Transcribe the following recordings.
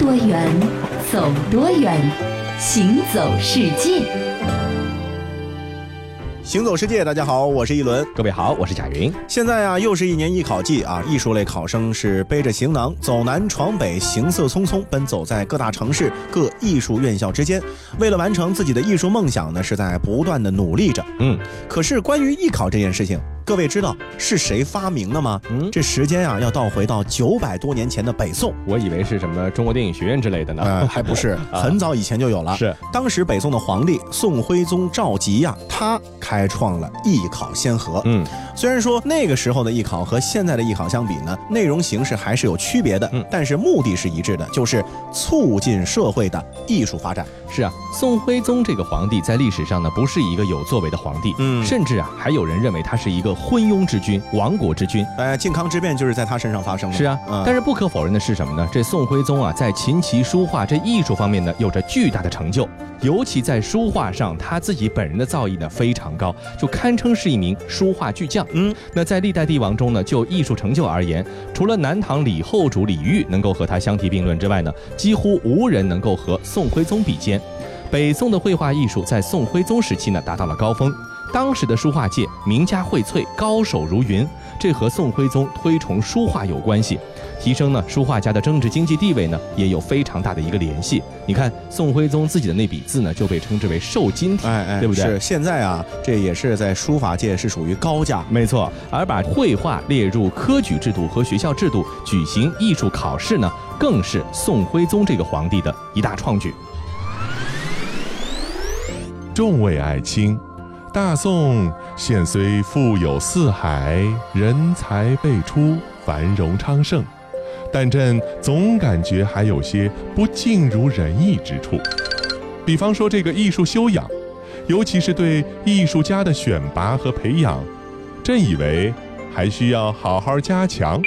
多远，走多远，行走世界。行走世界，大家好，我是一轮。各位好，我是贾云。现在啊，又是一年艺考季啊，艺术类考生是背着行囊走南闯北，行色匆匆奔走在各大城市、各艺术院校之间，为了完成自己的艺术梦想呢，是在不断的努力着。嗯，可是关于艺考这件事情。各位知道是谁发明的吗？嗯，这时间啊要倒回到九百多年前的北宋。我以为是什么中国电影学院之类的呢？呃，还不是，很早以前就有了。是，当时北宋的皇帝宋徽宗赵佶呀，他开创了艺考先河。嗯，虽然说那个时候的艺考和现在的艺考相比呢，内容形式还是有区别的，嗯，但是目的是一致的，就是促进社会的艺术发展。是啊，宋徽宗这个皇帝在历史上呢，不是一个有作为的皇帝，嗯，甚至啊，还有人认为他是一个。昏庸之君，亡国之君，哎，靖康之变就是在他身上发生的。是啊，但是不可否认的是什么呢？这宋徽宗啊，在琴棋书画这艺术方面呢，有着巨大的成就，尤其在书画上，他自己本人的造诣呢非常高，就堪称是一名书画巨匠。嗯，那在历代帝王中呢，就艺术成就而言，除了南唐李后主李煜能够和他相提并论之外呢，几乎无人能够和宋徽宗比肩。北宋的绘画艺术在宋徽宗时期呢，达到了高峰。当时的书画界名家荟萃，高手如云，这和宋徽宗推崇书画有关系，提升呢书画家的政治经济地位呢也有非常大的一个联系。你看宋徽宗自己的那笔字呢就被称之为瘦金体，哎哎，对不对？是现在啊，这也是在书法界是属于高价，没错。而把绘画列入科举制度和学校制度，举行艺术考试呢，更是宋徽宗这个皇帝的一大创举。众位爱卿。大宋现虽富有四海，人才辈出，繁荣昌盛，但朕总感觉还有些不尽如人意之处。比方说这个艺术修养，尤其是对艺术家的选拔和培养，朕以为还需要好好加强。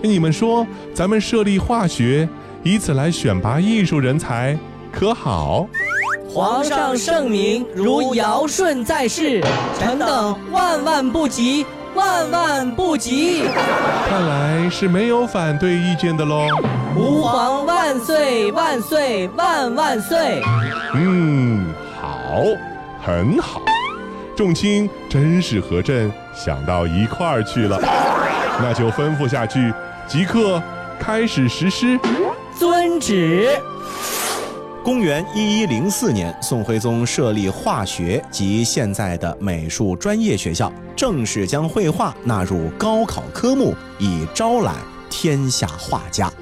你们说，咱们设立化学，以此来选拔艺术人才，可好？皇上圣明，如尧舜在世，臣等万万不及，万万不及。看来是没有反对意见的喽。吾皇万岁万岁万万岁。嗯，好，很好。众卿真是和朕想到一块儿去了，那就吩咐下去，即刻开始实施。遵旨。公元一一零四年，宋徽宗设立化学及现在的美术专业学校，正式将绘画纳入高考科目，以招揽天下画家。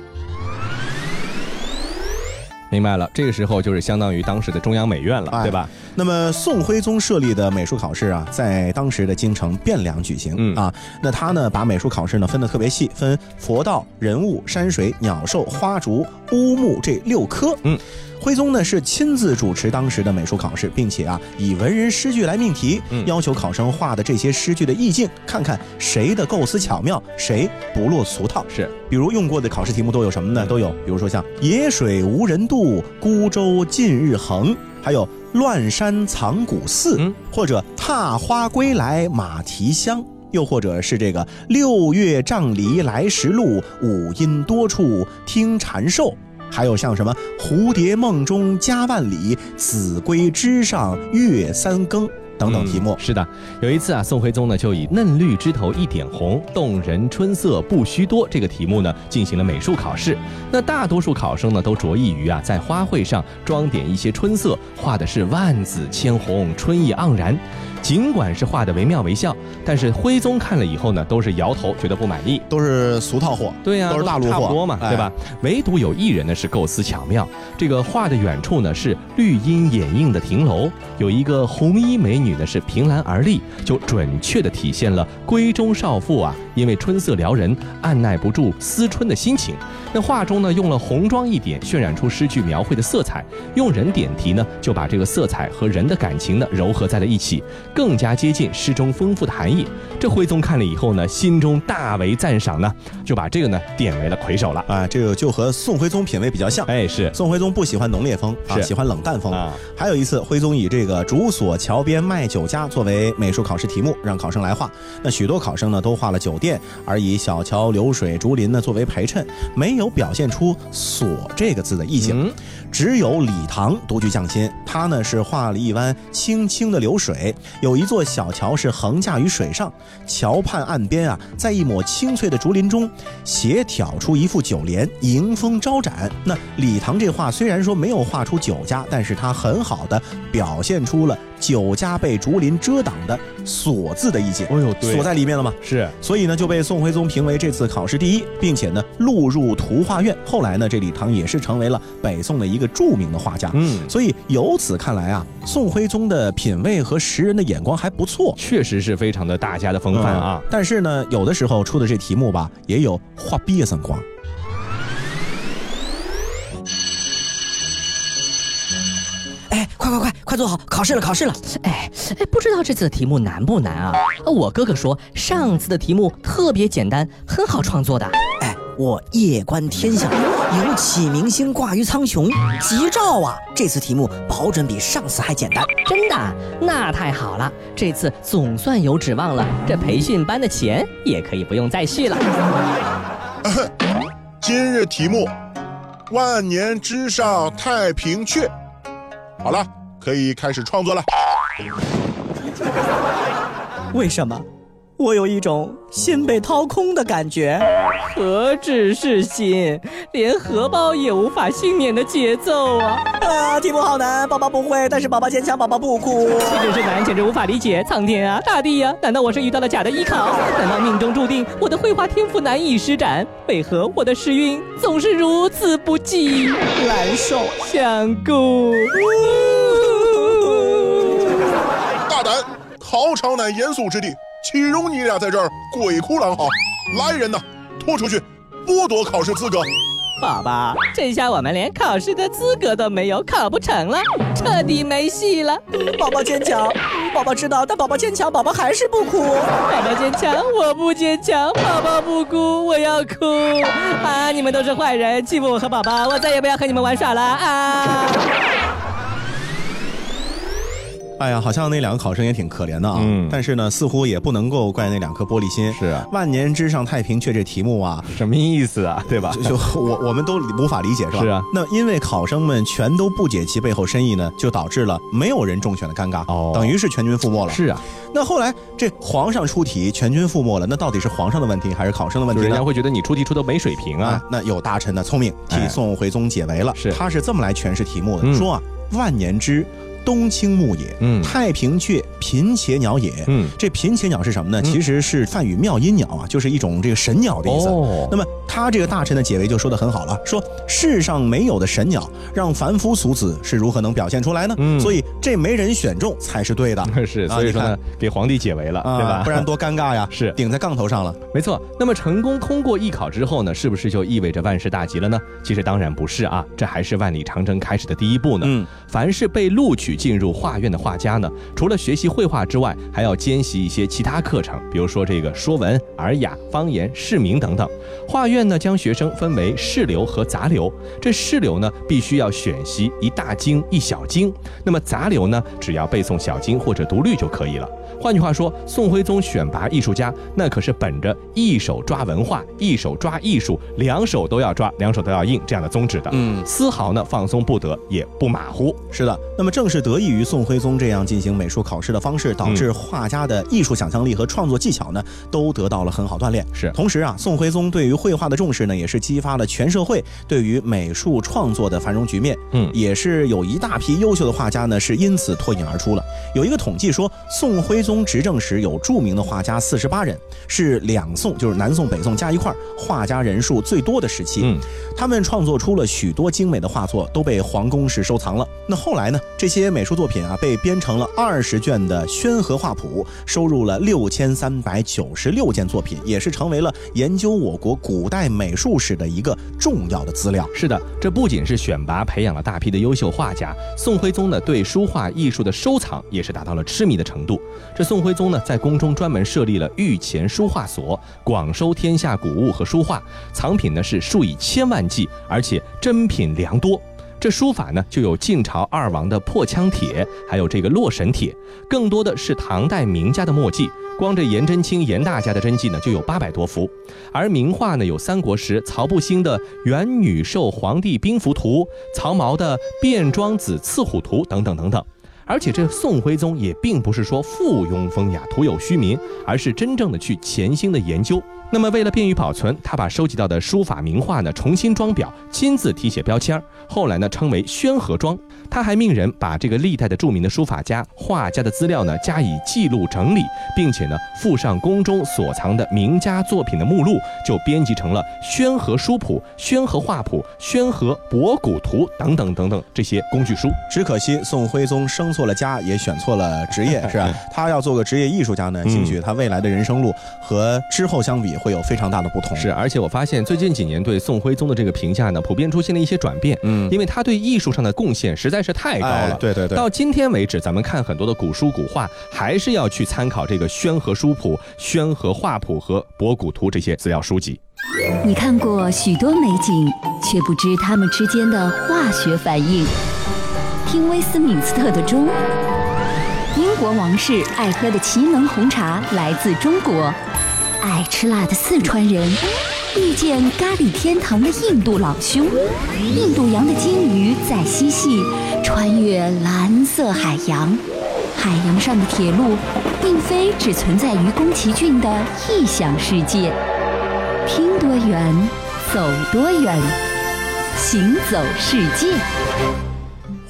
明白了，这个时候就是相当于当时的中央美院了，对吧？那么宋徽宗设立的美术考试啊，在当时的京城汴梁举行。嗯啊，那他呢把美术考试呢分得特别细，分佛道、人物、山水、鸟兽、花竹、乌木这六科。嗯，徽宗呢是亲自主持当时的美术考试，并且啊以文人诗句来命题，要求考生画的这些诗句的意境，看看谁的构思巧妙，谁不落俗套。是，比如用过的考试题目都有什么呢？都有，比如说像“野水无人渡，孤舟近日横”，还有。乱山藏古寺，或者踏花归来马蹄香，又或者是这个六月杖藜来时路，五音多处听蝉兽，还有像什么蝴蝶梦中家万里，子规枝上月三更。等等题目是的，有一次啊，宋徽宗呢就以“嫩绿枝头一点红，动人春色不须多”这个题目呢进行了美术考试。那大多数考生呢都着意于啊在花卉上装点一些春色，画的是万紫千红，春意盎然。尽管是画的惟妙惟肖，但是徽宗看了以后呢，都是摇头，觉得不满意，都是俗套货，对呀，都是大陆货，差不多嘛，对吧？唯独有一人呢是构思巧妙，这个画的远处呢是绿荫掩映的亭楼，有一个红衣美女呢是凭栏而立，就准确的体现了闺中少妇啊，因为春色撩人，按耐不住思春的心情。那画中呢用了红妆一点，渲染出诗句描绘的色彩，用人点题呢就把这个色彩和人的感情呢糅合在了一起。更加接近诗中丰富的含义。这徽宗看了以后呢，心中大为赞赏呢，就把这个呢点为了魁首了。啊，这个就和宋徽宗品味比较像。哎，是宋徽宗不喜欢浓烈风啊，喜欢冷淡风。啊还有一次，徽宗以这个竹锁桥边卖酒家作为美术考试题目，让考生来画。那许多考生呢都画了酒店，而以小桥流水、竹林呢作为陪衬，没有表现出“锁”这个字的意境。嗯只有李唐独具匠心，他呢是画了一湾清清的流水，有一座小桥是横架于水上，桥畔岸边啊，在一抹青翠的竹林中，斜挑出一副酒帘，迎风招展。那李唐这画虽然说没有画出酒家，但是他很好的表现出了酒家被竹林遮挡的“锁”字的意境，哎呦对锁在里面了嘛？是所以呢，就被宋徽宗评为这次考试第一，并且呢录入图画院。后来呢，这李唐也是成为了北宋的一个著名的画家。嗯所以由此看来啊，宋徽宗的品味和识人的眼光还不错。确实是非常的大家的风范啊。但是呢，有的时候出的这题目吧，也有画毕业生光。快快快，快坐好，考试了，考试了！哎哎，不知道这次的题目难不难啊？我哥哥说上次的题目特别简单，很好创作的。哎，我夜观天象，有启明星挂于苍穹，吉兆啊！这次题目保准比上次还简单。真的？那太好了，这次总算有指望了。这培训班的钱也可以不用再续了。今日题目：万年之上太平雀。好了，可以开始创作了。为什么？我有一种心被掏空的感觉。何止是心，连荷包也无法幸免的节奏啊！啊，题目好难，宝宝不会，但是宝宝坚强，宝宝不哭。岂止是难，简直无法理解。苍天啊，大地呀、难道我是遇到了假的艺考？难道命中注定我的绘画天赋难以施展？为何我的时运总是如此不济？难受，想哭。考场乃严肃之地，岂容你俩在这儿鬼哭狼嚎？来人呐，拖出去，剥夺考试资格！宝宝，这下我们连考试的资格都没有，考不成了，彻底没戏了。宝宝坚强，宝宝知道，但宝宝坚强，宝宝还是不哭。宝宝坚强，我不坚强，宝宝不哭，我要哭。啊！你们都是坏人，欺负我和宝宝，我再也不要和你们玩耍了啊！哎呀，好像那两个考生也挺可怜的啊。嗯但是呢，似乎也不能够怪那两颗玻璃心。是啊万年之上太平却这题目啊，什么意思啊？对吧？就就我我们都无法理解，是吧？是啊。那因为考生们全都不解其背后深意呢，就导致了没有人中选的尴尬。哦等于是全军覆没了。是啊，那后来这皇上出题，全军覆没了，那到底是皇上的问题还是考生的问题呢人家？会觉得你出题出的没水平啊。那有大臣呢聪明替哎宋徽宗解围了。是他是这么来诠释题目的，嗯说啊，万年之。冬青木也，嗯太平雀，频且鸟也。嗯这频且鸟是什么呢？其实是梵语妙音鸟啊，就是一种这个神鸟的意思。哦那么他这个大臣的解围就说的很好了，说世上没有的神鸟，让凡夫俗子是如何能表现出来呢？嗯所以这没人选中才是对的。是，所以说呢，给皇帝解围了，啊，对吧？不然多尴尬呀！是顶在杠头上了。没错，那么成功通过艺考之后呢，是不是就意味着万事大吉了呢？其实当然不是啊，这还是万里长征开始的第一步呢。嗯，凡是被录取进入画院的画家呢，除了学习绘画之外，还要兼习一些其他课程，比如说这个说文、尔雅、方言、市名等等。画院呢，将学生分为市流和杂流。这市流呢，必须要选习一大经一小经；那么杂流呢，只要背诵小经或者读律就可以了。换句话说，宋徽宗选拔艺术家，那可是本着一手抓文化，一手抓艺术，两手都要抓，两手都要硬这样的宗旨的。嗯丝毫呢放松不得，也不马虎。是的，那么正是得益于宋徽宗这样进行美术考试的方式，导致画家的艺术想象力和创作技巧呢，都得到了很好锻炼。是同时啊，宋徽宗对于绘画的重视呢，也是激发了全社会对于美术创作的繁荣局面。嗯也是有一大批优秀的画家呢，是因此脱颖而出了。有一个统计说，宋徽宗宗执政时有著名的画家四十八人，是两宋就是南宋北宋加一块画家人数最多的时期。嗯，他们创作出了许多精美的画作，都被皇宫室收藏了。那后来呢？这些美术作品啊，被编成了二十卷的《宣和画谱》，收入了六千三百九十六件作品，也是成为了研究我国古代美术史的一个重要的资料。是的，这不仅是选拔培养了大批的优秀画家，宋徽宗呢对书画艺术的收藏也是达到了痴迷的程度。这宋徽宗呢在宫中专门设立了御前书画所，广收天下古物和书画，藏品呢是数以千万计，而且珍品良多。这书法呢，就有晋朝二王的破枪帖，还有这个洛神帖，更多的是唐代名家的墨迹。光这颜真卿颜大家的真迹呢，就有八百多幅。而名画呢，有三国时曹不兴的《元女授皇帝兵符图》，曹髦的《卞庄子刺虎图》等等等等。而且这宋徽宗也并不是说附庸风雅、徒有虚名，而是真正的去潜心的研究。那么为了便于保存，他把收集到的书法名画呢重新装裱，亲自题写标签儿，后来呢称为宣和装。他还命人把这个历代的著名的书法家、画家的资料呢加以记录整理，并且呢附上宫中所藏的名家作品的目录，就编辑成了《宣和书谱》《宣和画谱》《宣和博古图》等等等等这些工具书。只可惜宋徽宗生错了家，也选错了职业，是吧？他要做个职业艺术家呢，兴许他未来的人生路和之后相比。会有非常大的不同，是，而且我发现最近几年对宋徽宗的这个评价呢，普遍出现了一些转变，嗯，因为他对艺术上的贡献实在是太高了，对对对。到今天为止，咱们看很多的古书古画，还是要去参考这个《宣和书谱》《宣和画谱》和《博古图》这些资料书籍。你看过许多美景，却不知它们之间的化学反应。听威斯敏斯特的钟，英国王室爱喝的奇能红茶来自中国。爱吃辣的四川人遇见咖喱天堂的印度老兄，印度洋的鲸鱼在嬉戏，穿越蓝色海洋。海洋上的铁路，并非只存在于宫崎骏的异想世界。听多远，走多远，行走世界。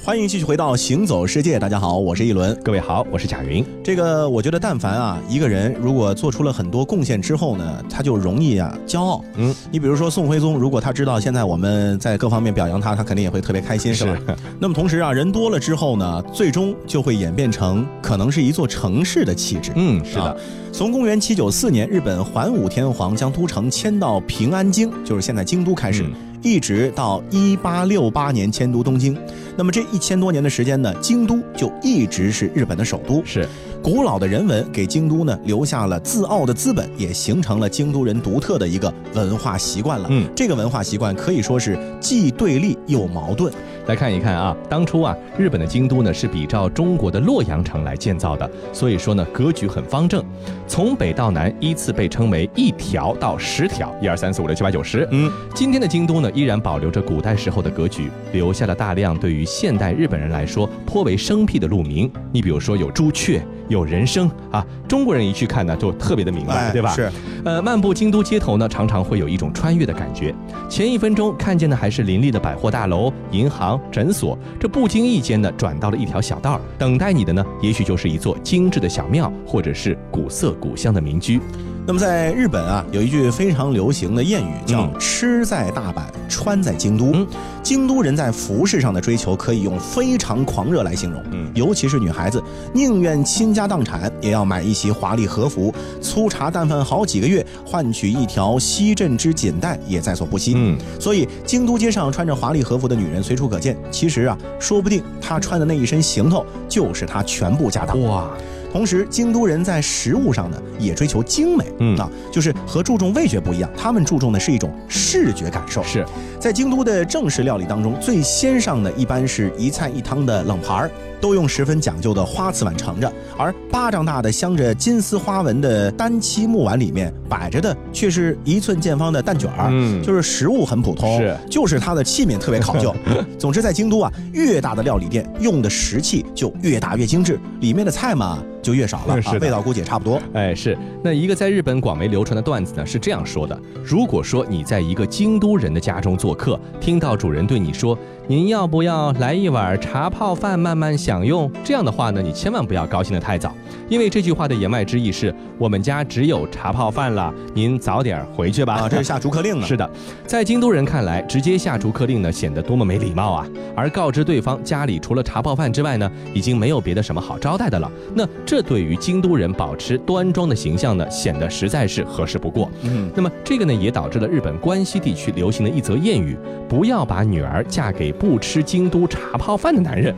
欢迎继续回到行走世界，大家好，我是一轮，各位好，我是贾云。这个我觉得，但凡啊一个人如果做出了很多贡献之后呢，他就容易啊骄傲。嗯，你比如说宋徽宗，如果他知道现在我们在各方面表扬他，他肯定也会特别开心，是吧？那么同时啊，人多了之后呢，最终就会演变成可能是一座城市的气质。嗯，是的。从公元七九四年日本桓武天皇将都城迁到平安京，就是现在京都开始。一直到一八六八年迁都东京，那么这一千多年的时间呢，京都就一直是日本的首都。是，古老的人文给京都呢留下了自傲的资本，也形成了京都人独特的一个文化习惯了。嗯，这个文化习惯可以说是既对立又矛盾。来看一看啊，当初啊，日本的京都呢是比照中国的洛阳城来建造的，所以说呢格局很方正，从北到南依次被称为一条到十条，一二三四五六七八九十。嗯，今天的京都呢依然保留着古代时候的格局，留下了大量对于现代日本人来说颇为生僻的路名。你比如说有朱雀。有人声啊，中国人一去看呢，就特别的明白，对吧？是，呃，漫步京都街头呢，常常会有一种穿越的感觉。前一分钟看见的还是林立的百货大楼、银行、诊所，这不经意间呢，转到了一条小道儿，等待你的呢，也许就是一座精致的小庙，或者是古色古香的民居。那么在日本啊，有一句非常流行的谚语，叫“吃在大阪，穿在京都”。京都人在服饰上的追求可以用非常狂热来形容。嗯，尤其是女孩子，宁愿倾家荡产也要买一袭华丽和服，粗茶淡饭好几个月，换取一条西镇之锦带也在所不惜。嗯，所以京都街上穿着华丽和服的女人随处可见。其实啊，说不定她穿的那一身行头就是她全部家当。哇！同时，京都人在食物上呢也追求精美，嗯啊，就是和注重味觉不一样，他们注重的是一种视觉感受。是在京都的正式料理当中，最先上的一般是一菜一汤的冷盘儿。都用十分讲究的花瓷碗盛着，而巴掌大的镶着金丝花纹的单漆木碗里面摆着的却是一寸见方的蛋卷儿，嗯，就是食物很普通，是，就是它的器皿特别考究。总之，在京都啊，越大的料理店用的食器就越大越精致，里面的菜嘛。就越少了，是味道估计也差不多。哎，是那一个在日本广为流传的段子呢，是这样说的：如果说你在一个京都人的家中做客，听到主人对你说“您要不要来一碗茶泡饭慢慢享用”，这样的话呢，你千万不要高兴得太早，因为这句话的言外之意是我们家只有茶泡饭了，您早点回去吧。啊，这是下逐客令呢。是的，在京都人看来，直接下逐客令呢，显得多么没礼貌啊！而告知对方家里除了茶泡饭之外呢，已经没有别的什么好招待的了。那这对于京都人保持端庄的形象呢，显得实在是合适不过。嗯，那么这个呢，也导致了日本关西地区流行的一则谚语：不要把女儿嫁给不吃京都茶泡饭的男人。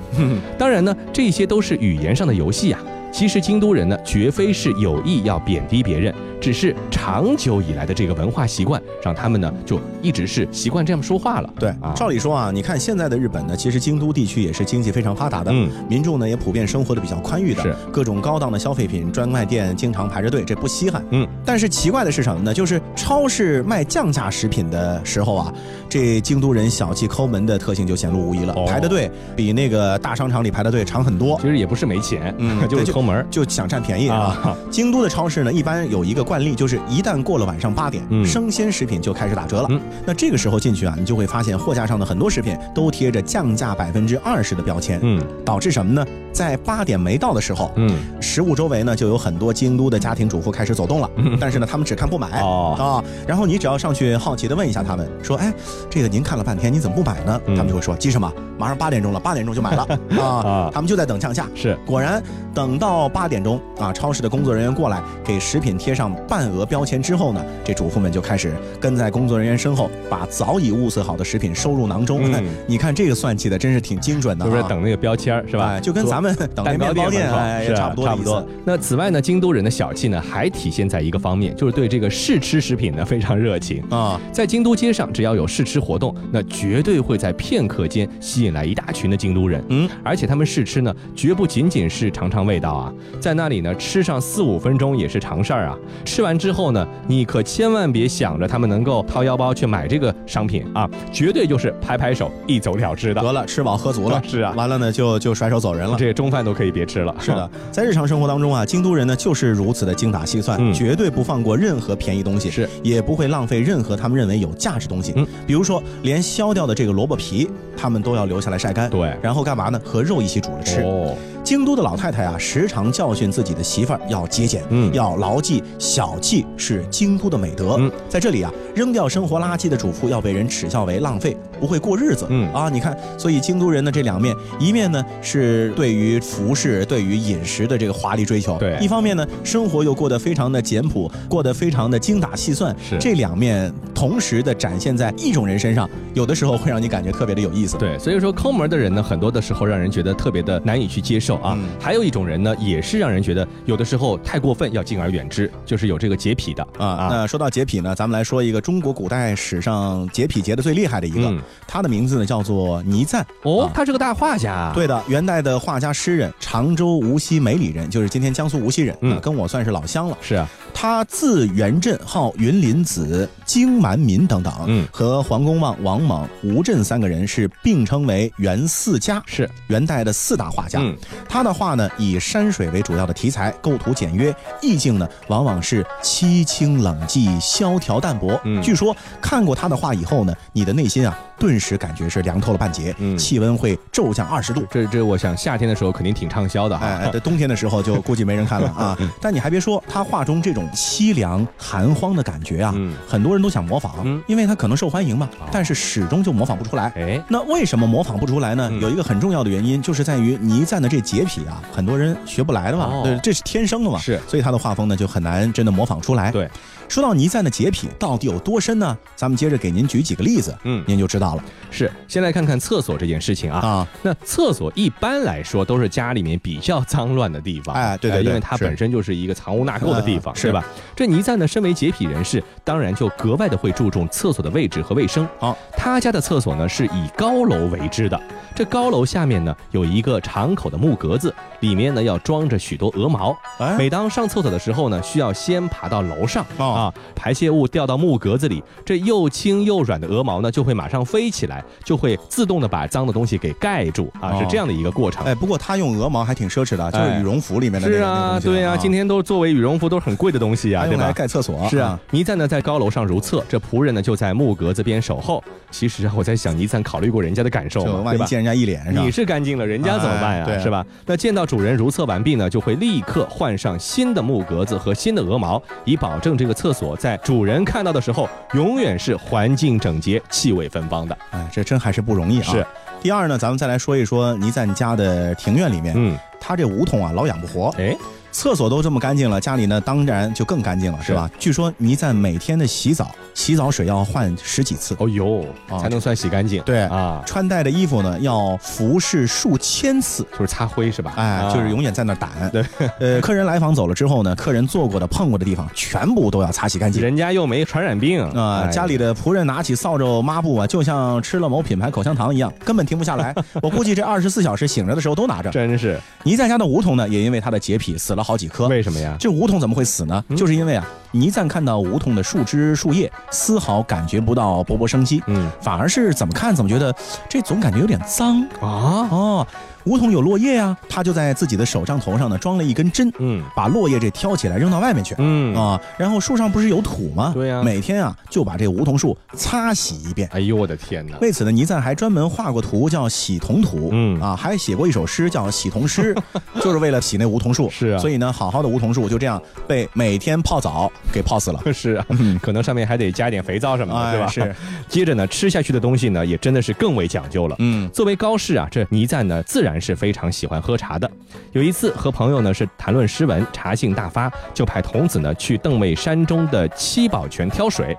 当然呢，这些都是语言上的游戏啊。其实京都人呢，绝非是有意要贬低别人，只是长久以来的这个文化习惯，让他们呢就一直是习惯这样说话了。对啊，照理说啊，你看现在的日本呢，其实京都地区也是经济非常发达的，嗯民众呢也普遍生活的比较宽裕的，是各种高档的消费品专卖店经常排着队，这不稀罕。嗯，但是奇怪的是什么呢？就是超市卖降价食品的时候啊，这京都人小气抠门的特性就显露无遗了，哦排的队比那个大商场里排的队长很多。其实也不是没钱，嗯 就是对抠门就想占便宜啊！啊。京都的超市呢，一般有一个惯例，就是一旦过了晚上八点，嗯生鲜食品就开始打折了。嗯那这个时候进去啊，你就会发现货架上的很多食品都贴着降价百分之二十的标签，嗯导致什么呢？在八点没到的时候，嗯，食物周围呢就有很多京都的家庭主妇开始走动了，但是呢，他们只看不买。哦啊，然后你只要上去好奇的问一下他们，说，哎，这个您看了半天，你怎么不买呢？嗯他们就会说，急什么？马上八点钟了，八点钟就买了 啊啊！他们就在等降价。是果然，等到八点钟啊，超市的工作人员过来给食品贴上半额标签之后呢，这主妇们就开始跟在工作人员身后，把早已物色好的食品收入囊中。嗯你看这个算计的真是挺精准的、啊，就是等那个标签是吧？哎就跟咱们 等面包店差不多差不多。那此外呢，京都人的小气呢，还体现在一个方面，就是对这个试吃食品呢非常热情。啊，在京都街上，只要有试吃活动，那绝对会在片刻间吸引来一大群的京都人。嗯，而且他们试吃呢，绝不仅仅是尝尝味道啊，在那里呢吃上四五分钟也是常事儿啊。吃完之后呢，你可千万别想着他们能够掏腰包去买这个商品啊，绝对就是拍拍手一走了之的。得了，吃饱喝足了，是啊完了呢就就甩手走人了。这中饭都可以别吃了。是的，在日常生活当中啊，京都人呢就是如此的精打细算，嗯绝对不放过任何便宜东西，是也不会浪费任何他们认为有价值东西。嗯，比如说连削掉的这个萝卜皮，他们都要留下来晒干，对然后干嘛呢？和肉一起煮着吃。哦，京都的老太太啊，时常教训自己的媳妇儿要节俭，嗯要牢记小气是京都的美德。嗯在这里啊，扔掉生活垃圾的主妇要被人耻笑为浪费，不会过日子。嗯啊，你看，所以京都人的这两面，一面呢是对于服饰、对于饮食的这个华丽追求，对一方面呢生活又过得非常的简朴，过得非常的精打细算。是这两面同时的展现在一种人身上，有的时候会让你感觉特别的有意思。对，所以说抠门的人呢，很多的时候让人觉得特别的难以去接受啊。嗯还有一种人呢，也是让人觉得有的时候太过分，要敬而远之，就是有这个洁癖的啊，那说到洁癖呢，咱们来说一个中国古代史上洁癖洁的最厉害的一个，嗯他的名字呢叫做倪瓒。哦啊，他是个大画家。对的，元代的画家诗人，常州无锡梅里人，就是今天江苏无锡人，嗯啊跟我算是老乡了。是啊，他字元振，号云林子、荆蛮民等等，嗯和黄公望、王莽、吴镇三个人是并称为元四家，是元代的四大画家。嗯他的画呢以山水为主要的题材，构图简约，意境呢往往是凄清冷寂、萧条淡泊。嗯据说看过他的画以后呢，你的内心啊顿时感觉是凉透了半截，嗯气温会骤降二十度。这这，我想夏天的时候肯定挺畅销的哈。哎，哎这冬天的时候就估计没人看了啊。但你还别说，他画中这种凄凉寒荒的感觉啊，嗯。很多人都想模仿，嗯。因为他可能受欢迎嘛哦，但是始终就模仿不出来。哎，那为什么模仿不出来呢？嗯。有一个很重要的原因，就是在于倪瓒的这洁癖啊，很多人学不来的嘛，哦。对，这是天生的嘛，是。所以他的画风呢就很难真的模仿出来。对，说到倪瓒的洁癖到底有多深呢？咱们接着给您举几个例子，嗯您就知道了是。先来看看厕所这件事情啊。啊。那厕所一般来说都是家里面比较脏乱的地方，哎对对对因为它本身就是一个藏污纳垢的地方，嗯是对吧？这倪瓒呢，身为洁癖人士，当然就格外的会注重厕所的位置和卫生。好，他家的厕所呢是以高楼为之的，这高楼下面呢有一个敞口的木格子，里面呢要装着许多鹅毛。哎每当上厕所的时候呢，需要先爬到楼上、哦啊，排泄物掉到木格子里，这又轻又软的鹅毛呢就会马上飞起来，就会自动的把脏的东西给盖住啊，哦是这样的一个过程。哎，不过他用鹅毛还挺奢侈的，就是哎羽绒服里面的那是啊，对啊，今天都作为羽绒服都是很贵的东西啊，对吧来？盖厕所。是啊，，倪瓒呢在高楼上如厕，这仆人呢就在木格子边守候。其实啊，我在想，倪瓒考虑过人家的感受？对吧？见人家一脸你？是干净了，人家怎么办呀？是吧？那见到主人如厕完毕呢，就会立刻换上新的木格子和新的鹅毛，以保证这个厕所在主人看到的时候，永远是环境整洁、气味芬芳的。哎，这真还是不容易啊。是。第二呢，咱们再来说一说倪赞家的庭院里面，嗯，他这梧桐啊老养不活，哎，厕所都这么干净了，家里呢当然就更干净了，是吧？据说倪瓒每天的洗澡，洗澡水要换十几次，哦呦，啊才能算洗干净。对啊，穿戴的衣服呢要服侍数千次。就是擦灰是吧？哎，啊就是永远在那儿掸。对，呃，客人来访走了之后呢，客人坐过的、碰过的地方，全部都要擦洗干净。人家又没传染病啊、哎家里的仆人拿起扫帚、抹布啊，就像吃了某品牌口香糖一样，根本停不下来。我估计这二十四小时醒着的时候都拿着。真是倪瓒家的梧桐呢，也因为他的洁癖死了好几棵。为什么呀？这梧桐怎么会死呢？就是因为啊，倪瓒看到梧桐的树枝、树叶，丝毫感觉不到勃勃生机，嗯反而是怎么看怎么觉得这总感觉有点脏啊，哦。梧桐有落叶呀、他就在自己的手杖头上呢装了一根针，嗯把落叶这挑起来扔到外面去。嗯啊，然后树上不是有土吗？对呀每天啊就把这梧桐树擦洗一遍。哎呦我的天哪！为此呢，倪瓒还专门画过图，叫洗桐图。嗯啊，还写过一首诗，叫《洗桐诗》，就是为了洗那梧桐树。是啊所以呢，好好的梧桐树就这样被每天泡澡给泡死了。是啊，可能上面还得加点肥皂什么的，对吧？哎是。接着呢，吃下去的东西呢，也真的是更为讲究了。嗯，作为高士啊，这倪瓒呢自然是非常喜欢喝茶的。有一次和朋友呢是谈论诗文，茶兴大发，就派童子呢去邓尉山中的七宝泉挑水。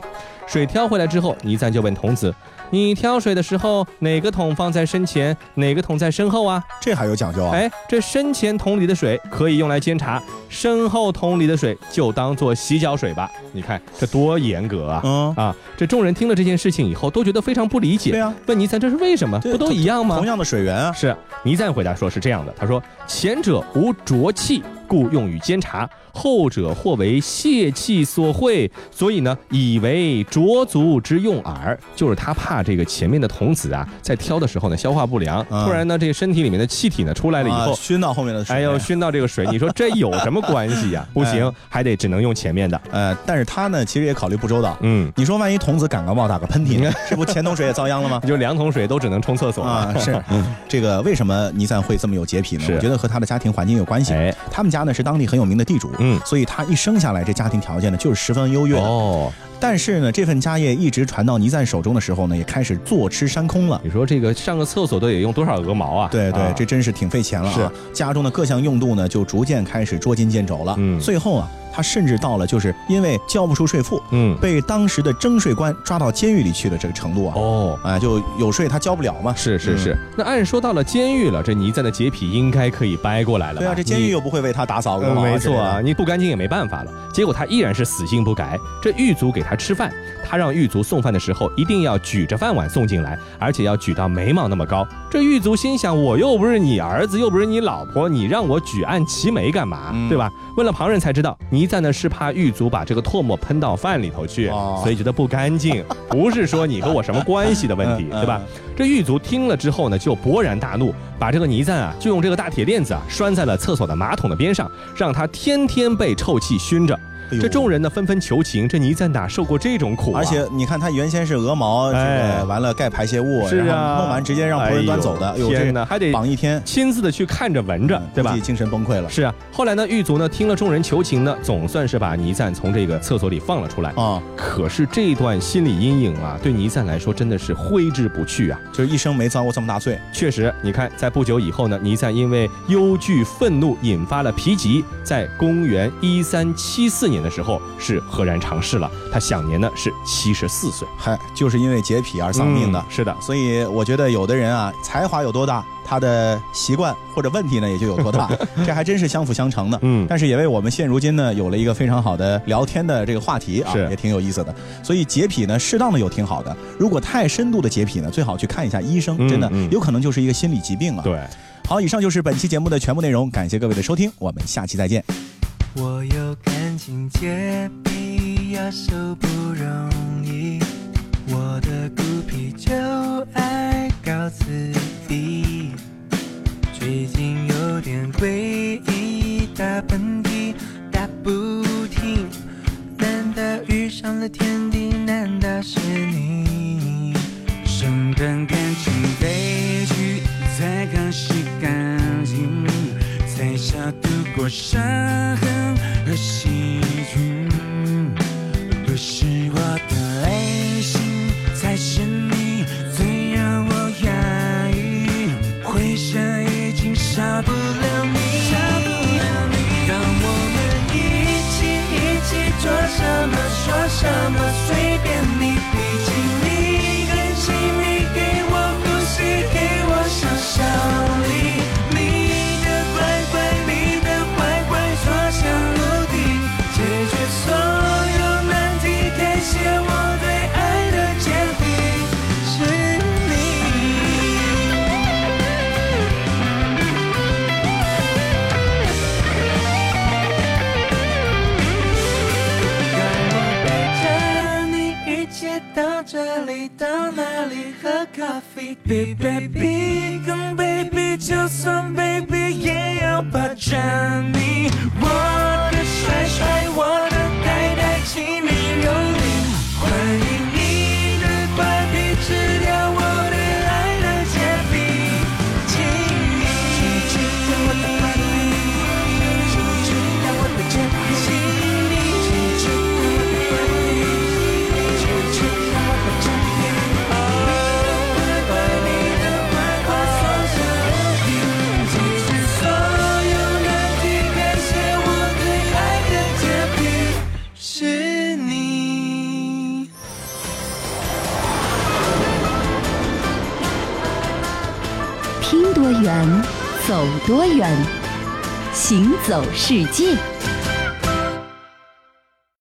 水挑回来之后，倪瓒就问童子：“你挑水的时候，哪个桶放在身前，哪个桶在身后啊？”这还有讲究啊。哎，这身前桶里的水可以用来煎茶，身后桶里的水就当做洗脚水吧。你看这多严格啊！嗯，啊，这众人听了这件事情以后，都觉得非常不理解。对啊，问倪瓒这是为什么？不都一样吗同？样的水源啊。是，倪瓒回答说是这样的，他说前者无浊气，故用于监察；后者或为泄气所会，所以呢，以为浊足之用耳。就是他怕这个前面的童子啊，在挑的时候呢，消化不良，嗯突然呢，这个身体里面的气体呢出来了以后啊，熏到后面的水。哎呦，熏到这个水，你说这有什么关系呀？不行，还得只能用前面的。呃，但是他呢，其实也考虑不周到。嗯，你说万一童子感个冒打个喷嚏呢，这不前桶水也遭殃了吗？就两桶水都只能冲厕所啊，是 这个为什么倪瓒会这么有洁癖呢？我觉得和他的家庭环境有关系。哎，他们家呢是当地很有名的地主，嗯所以他一生下来这家庭条件呢就是十分优越的。哦，但是呢，这份家业一直传到倪瓒手中的时候呢，也开始坐吃山空了。你说这个上个厕所都得用多少鹅毛啊？对对，啊这真是挺费钱了啊！家中的各项用度呢，就逐渐开始捉襟见肘了。嗯最后啊，他甚至到了就是因为交不出税赋，嗯，被当时的征税官抓到监狱里去的这个程度啊！哦。啊，就有税他交不了嘛。是是是，那按说到了监狱了，这倪瓒的洁癖应该可以掰过来了？对啊，这监狱又不会为他打扫鹅呃毛、没错啊，，你不干净也没办法了。结果他依然是死性不改。这狱卒给他吃饭，他让狱卒送饭的时候一定要举着饭碗送进来，而且要举到眉毛那么高。这狱卒心想，我又不是你儿子，又不是你老婆，你让我举案齐眉干嘛？嗯对吧？问了旁人才知道，倪瓒呢是怕狱卒把这个唾沫喷到饭里头去，哦所以觉得不干净，不是说你和我什么关系的问题，嗯对吧？这狱卒听了之后呢，就勃然大怒，把这个倪瓒啊，就用这个大铁链子啊拴在了厕所的马桶的边上，让他天天被臭气熏着。这众人呢纷纷求情，这倪瓒哪受过这种苦啊？而且你看，他原先是鹅毛，这哎个完了盖排泄物，是啊然后弄完直接让仆人端走的，哎呦哎呦，这天哪，还得绑一天，亲自的去看着闻着，对吧自己？精神崩溃了。是啊，后来呢，狱卒呢听了众人求情呢，总算是把倪瓒从这个厕所里放了出来。啊，可是这段心理阴影啊，对倪瓒来说真的是挥之不去啊。就是一生没遭过这么大罪。确实，你看，在不久以后呢，倪瓒因为忧惧愤怒引发了皮疾，在公元一三七四年年的时候是赫然长逝了，他享年呢是七十四岁。嗨，就是因为洁癖而丧命的。嗯是的，所以我觉得有的人啊，才华有多大，他的习惯或者问题呢也就有多大，这还真是相辅相成的。嗯但是也为我们现如今呢有了一个非常好的聊天的这个话题啊，也挺有意思的。所以洁癖呢，适当的有挺好的，如果太深度的洁癖呢，最好去看一下医生，嗯真的嗯有可能就是一个心理疾病啊。。对，好，以上就是本期节目的全部内容，感谢各位的收听，我们下期再见。我有感情洁癖，要受不容易。我的孤僻就爱搞自闭，最近有点诡异，打喷嚏打不停。难道遇上了天敌？难道是你？生段感情悲剧，才刚洗干净，才消度过伤痕 I believe，baby baby 更 baby，就算 baby 也要霸占多远，行走世界。